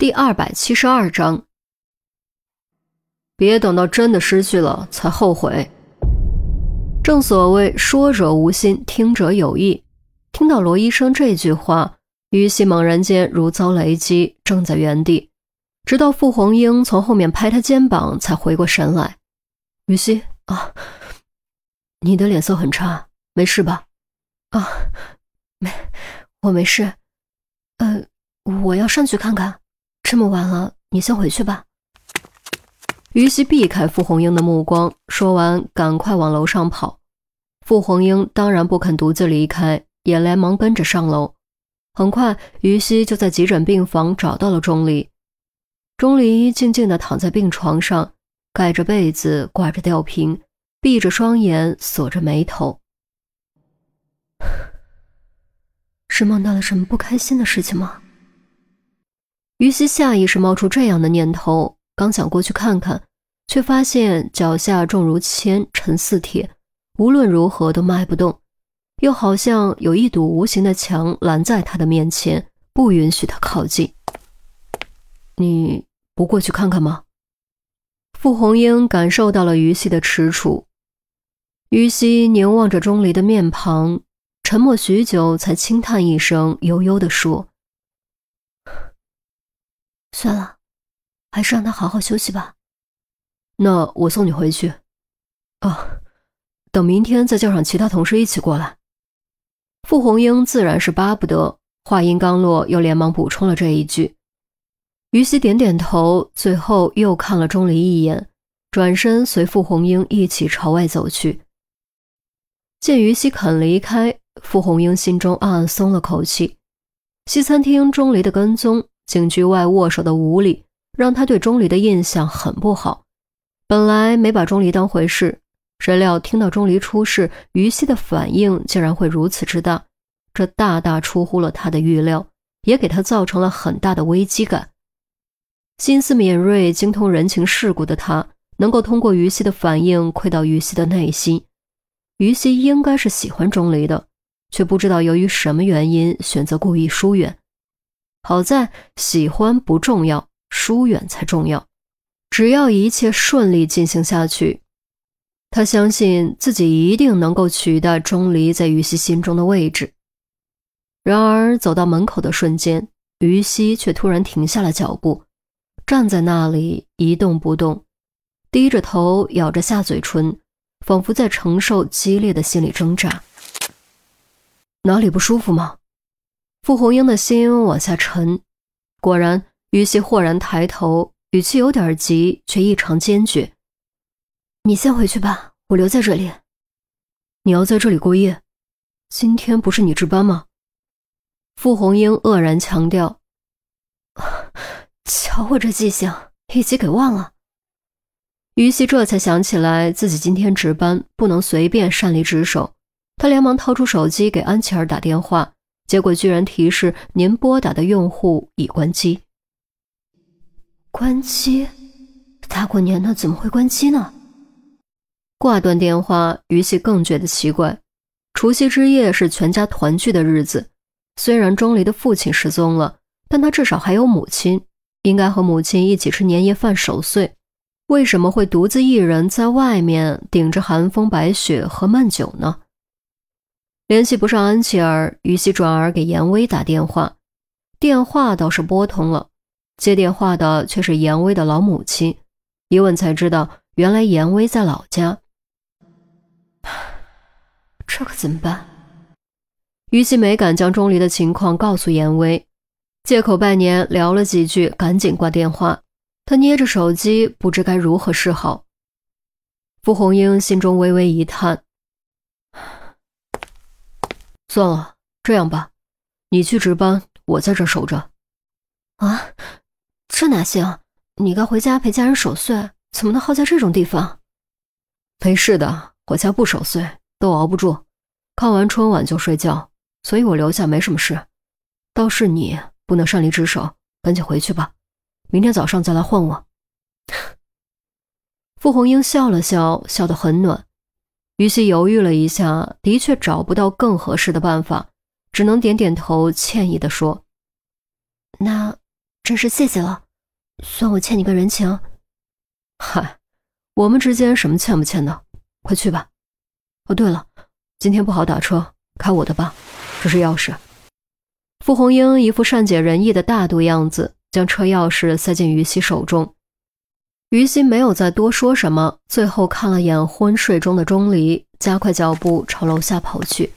第二百七十二章，别等到真的失去了才后悔。正所谓说者无心，听者有意。听到罗医生这句话，于西猛然间如遭雷击，怔在原地，直到傅红英从后面拍他肩膀，才回过神来。于西啊，你的脸色很差，没事吧？啊，没，我没事。呃，我要上去看看。这么晚了，你先回去吧。于西避开傅红英的目光，说完，赶快往楼上跑。傅红英当然不肯独自离开，也连忙跟着上楼。很快，于西就在急诊病房找到了钟离。钟离静静地躺在病床上，盖着被子，挂着吊瓶，闭着双眼，锁着眉头。是梦到了什么不开心的事情吗？于西下意识冒出这样的念头，刚想过去看看，却发现脚下重如铅，沉似铁，无论如何都迈不动，又好像有一堵无形的墙拦在他的面前，不允许他靠近。你不过去看看吗？傅红英感受到了于西的踟蹰，于西凝望着钟离的面庞，沉默许久，才轻叹一声，悠悠地说。算了，还是让他好好休息吧。那我送你回去。啊，等明天再叫上其他同事一起过来。傅红英自然是巴不得，话音刚落，又连忙补充了这一句。于西点点头，最后又看了钟离一眼，转身随傅红英一起朝外走去。见于西肯离开，傅红英心中暗暗松了口气。西餐厅钟离的跟踪。警局外握手的无礼，让他对钟离的印象很不好。本来没把钟离当回事，谁料听到钟离出事，于西的反应竟然会如此之大，这大大出乎了他的预料，也给他造成了很大的危机感。心思敏锐、精通人情世故的他，能够通过于西的反应窥到于西的内心。于西应该是喜欢钟离的，却不知道由于什么原因选择故意疏远。好在喜欢不重要，疏远才重要。只要一切顺利进行下去，他相信自己一定能够取代钟离在于西心中的位置。然而走到门口的瞬间，于西却突然停下了脚步，站在那里一动不动，低着头，咬着下嘴唇，仿佛在承受激烈的心理挣扎。哪里不舒服吗？傅红英的心往下沉，果然，于西豁然抬头，语气有点急，却异常坚决：“你先回去吧，我留在这里。你要在这里过夜？今天不是你值班吗？”傅红英愕然强调：“ 瞧我这记性，一起给忘了。”于西这才想起来自己今天值班，不能随便擅离职守，他连忙掏出手机给安琪儿打电话。结果居然提示您拨打的用户已关机。关机？大过年的怎么会关机呢？挂断电话，于西更觉得奇怪。除夕之夜是全家团聚的日子，虽然钟离的父亲失踪了，但他至少还有母亲，应该和母亲一起吃年夜饭守岁。为什么会独自一人在外面顶着寒风白雪喝闷酒呢？联系不上安琪儿，于西转而给严威打电话，电话倒是拨通了，接电话的却是严威的老母亲。一问才知道，原来严威在老家。这可怎么办？于西没敢将钟离的情况告诉严威，借口拜年聊了几句，赶紧挂电话。他捏着手机，不知该如何是好。傅红英心中微微一叹。算了，这样吧，你去值班，我在这守着。啊，这哪行？你该回家陪家人守岁，怎么能耗在这种地方？没事的，我家不守岁都熬不住，看完春晚就睡觉，所以我留下没什么事。倒是你不能擅离职守，赶紧回去吧，明天早上再来换我。傅红英笑了笑，笑得很暖。于西犹豫了一下，的确找不到更合适的办法，只能点点头，歉意地说：“那真是谢谢了，算我欠你个人情。嗨，我们之间什么欠不欠的？快去吧。哦，对了，今天不好打车，开我的吧。这是钥匙。傅红英一副善解人意的大度样子，将车钥匙塞进于西手中。于心没有再多说什么，最后看了眼昏睡中的钟离，加快脚步朝楼下跑去。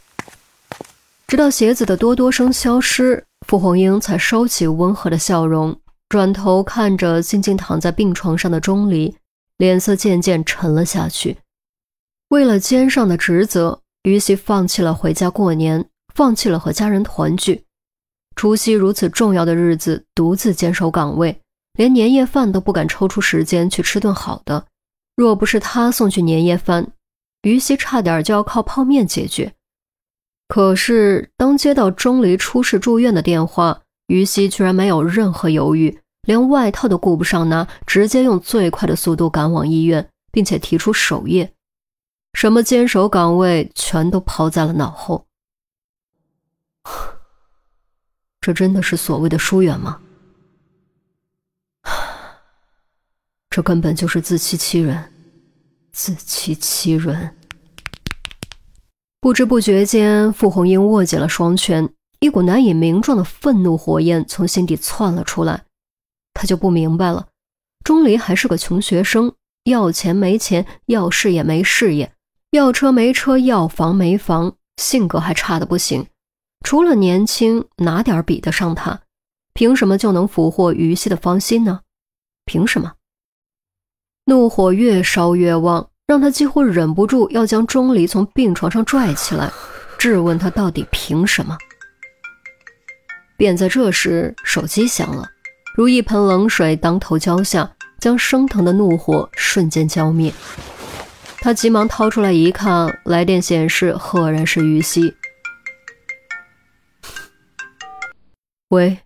直到鞋子的哆哆声消失，傅红英才收起温和的笑容，转头看着静静躺在病床上的钟离，脸色渐渐沉了下去。为了肩上的职责，于西放弃了回家过年，放弃了和家人团聚。除夕如此重要的日子，独自坚守岗位。连年夜饭都不敢抽出时间去吃顿好的，若不是他送去年夜饭，于西差点就要靠泡面解决。可是当接到钟离出事住院的电话，于西居然没有任何犹豫，连外套都顾不上拿，直接用最快的速度赶往医院，并且提出守夜，什么坚守岗位全都抛在了脑后。这真的是所谓的疏远吗？这根本就是自欺欺人，自欺欺人。不知不觉间，傅红英握紧了双拳，一股难以名状的愤怒火焰从心底窜了出来。他就不明白了，钟离还是个穷学生，要钱没钱，要事业没事业，要车没车，要房没房，性格还差的不行。除了年轻，哪点比得上他？凭什么就能俘获于西的芳心呢？凭什么？怒火越烧越旺，让他几乎忍不住要将钟离从病床上拽起来，质问他到底凭什么。便在这时，手机响了，如一盆冷水当头浇下，将升腾的怒火瞬间浇灭。他急忙掏出来一看，来电显示赫然是于西。喂，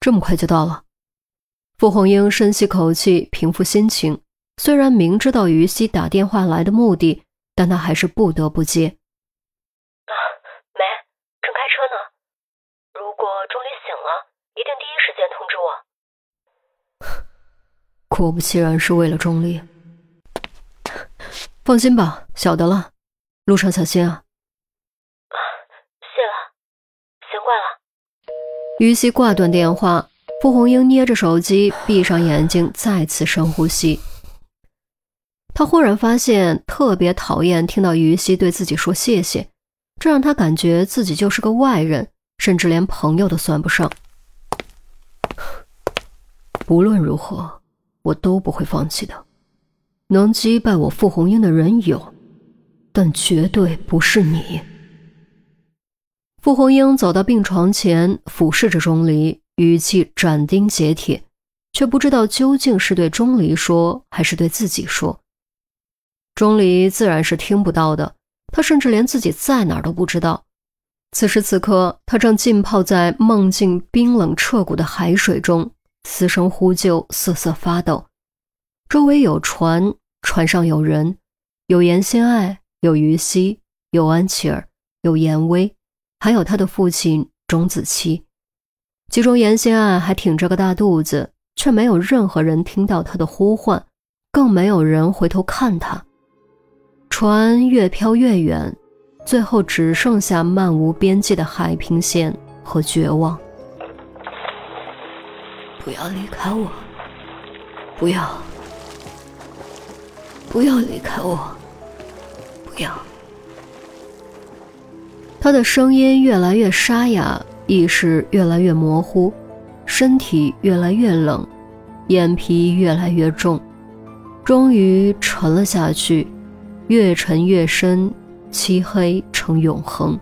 这么快就到了？傅红英深吸口气，平复心情。虽然明知道于西打电话来的目的，但他还是不得不接。啊，没，正开车呢。如果钟离醒了，一定第一时间通知我。果不其然，是为了钟离。放心吧，晓得了，路上小心啊。啊，谢了，先挂了。于西挂断电话，傅红英捏着手机，闭上眼睛，再次深呼吸。他忽然发现特别讨厌听到于西对自己说谢谢，这让他感觉自己就是个外人，甚至连朋友都算不上。无论如何，我都不会放弃的。能击败我傅红英的人有，但绝对不是你。傅红英走到病床前，俯视着钟离，语气斩钉截铁，却不知道究竟是对钟离说，还是对自己说。钟离自然是听不到的，他甚至连自己在哪儿都不知道。此时此刻，他正浸泡在梦境冰冷彻骨的海水中，嘶声呼救，瑟瑟发抖。周围有船，船上有人，有严心爱，有于西，有安琪儿，有严威，还有他的父亲钟子期。其中，严心爱还挺着个大肚子，却没有任何人听到他的呼唤，更没有人回头看他。船越飘越远，最后只剩下漫无边际的海平线和绝望。不要离开我！不要！不要离开我！不要！他的声音越来越沙哑，意识越来越模糊，身体越来越冷，眼皮越来越重，终于沉了下去。越沉越深，漆黑成永恒。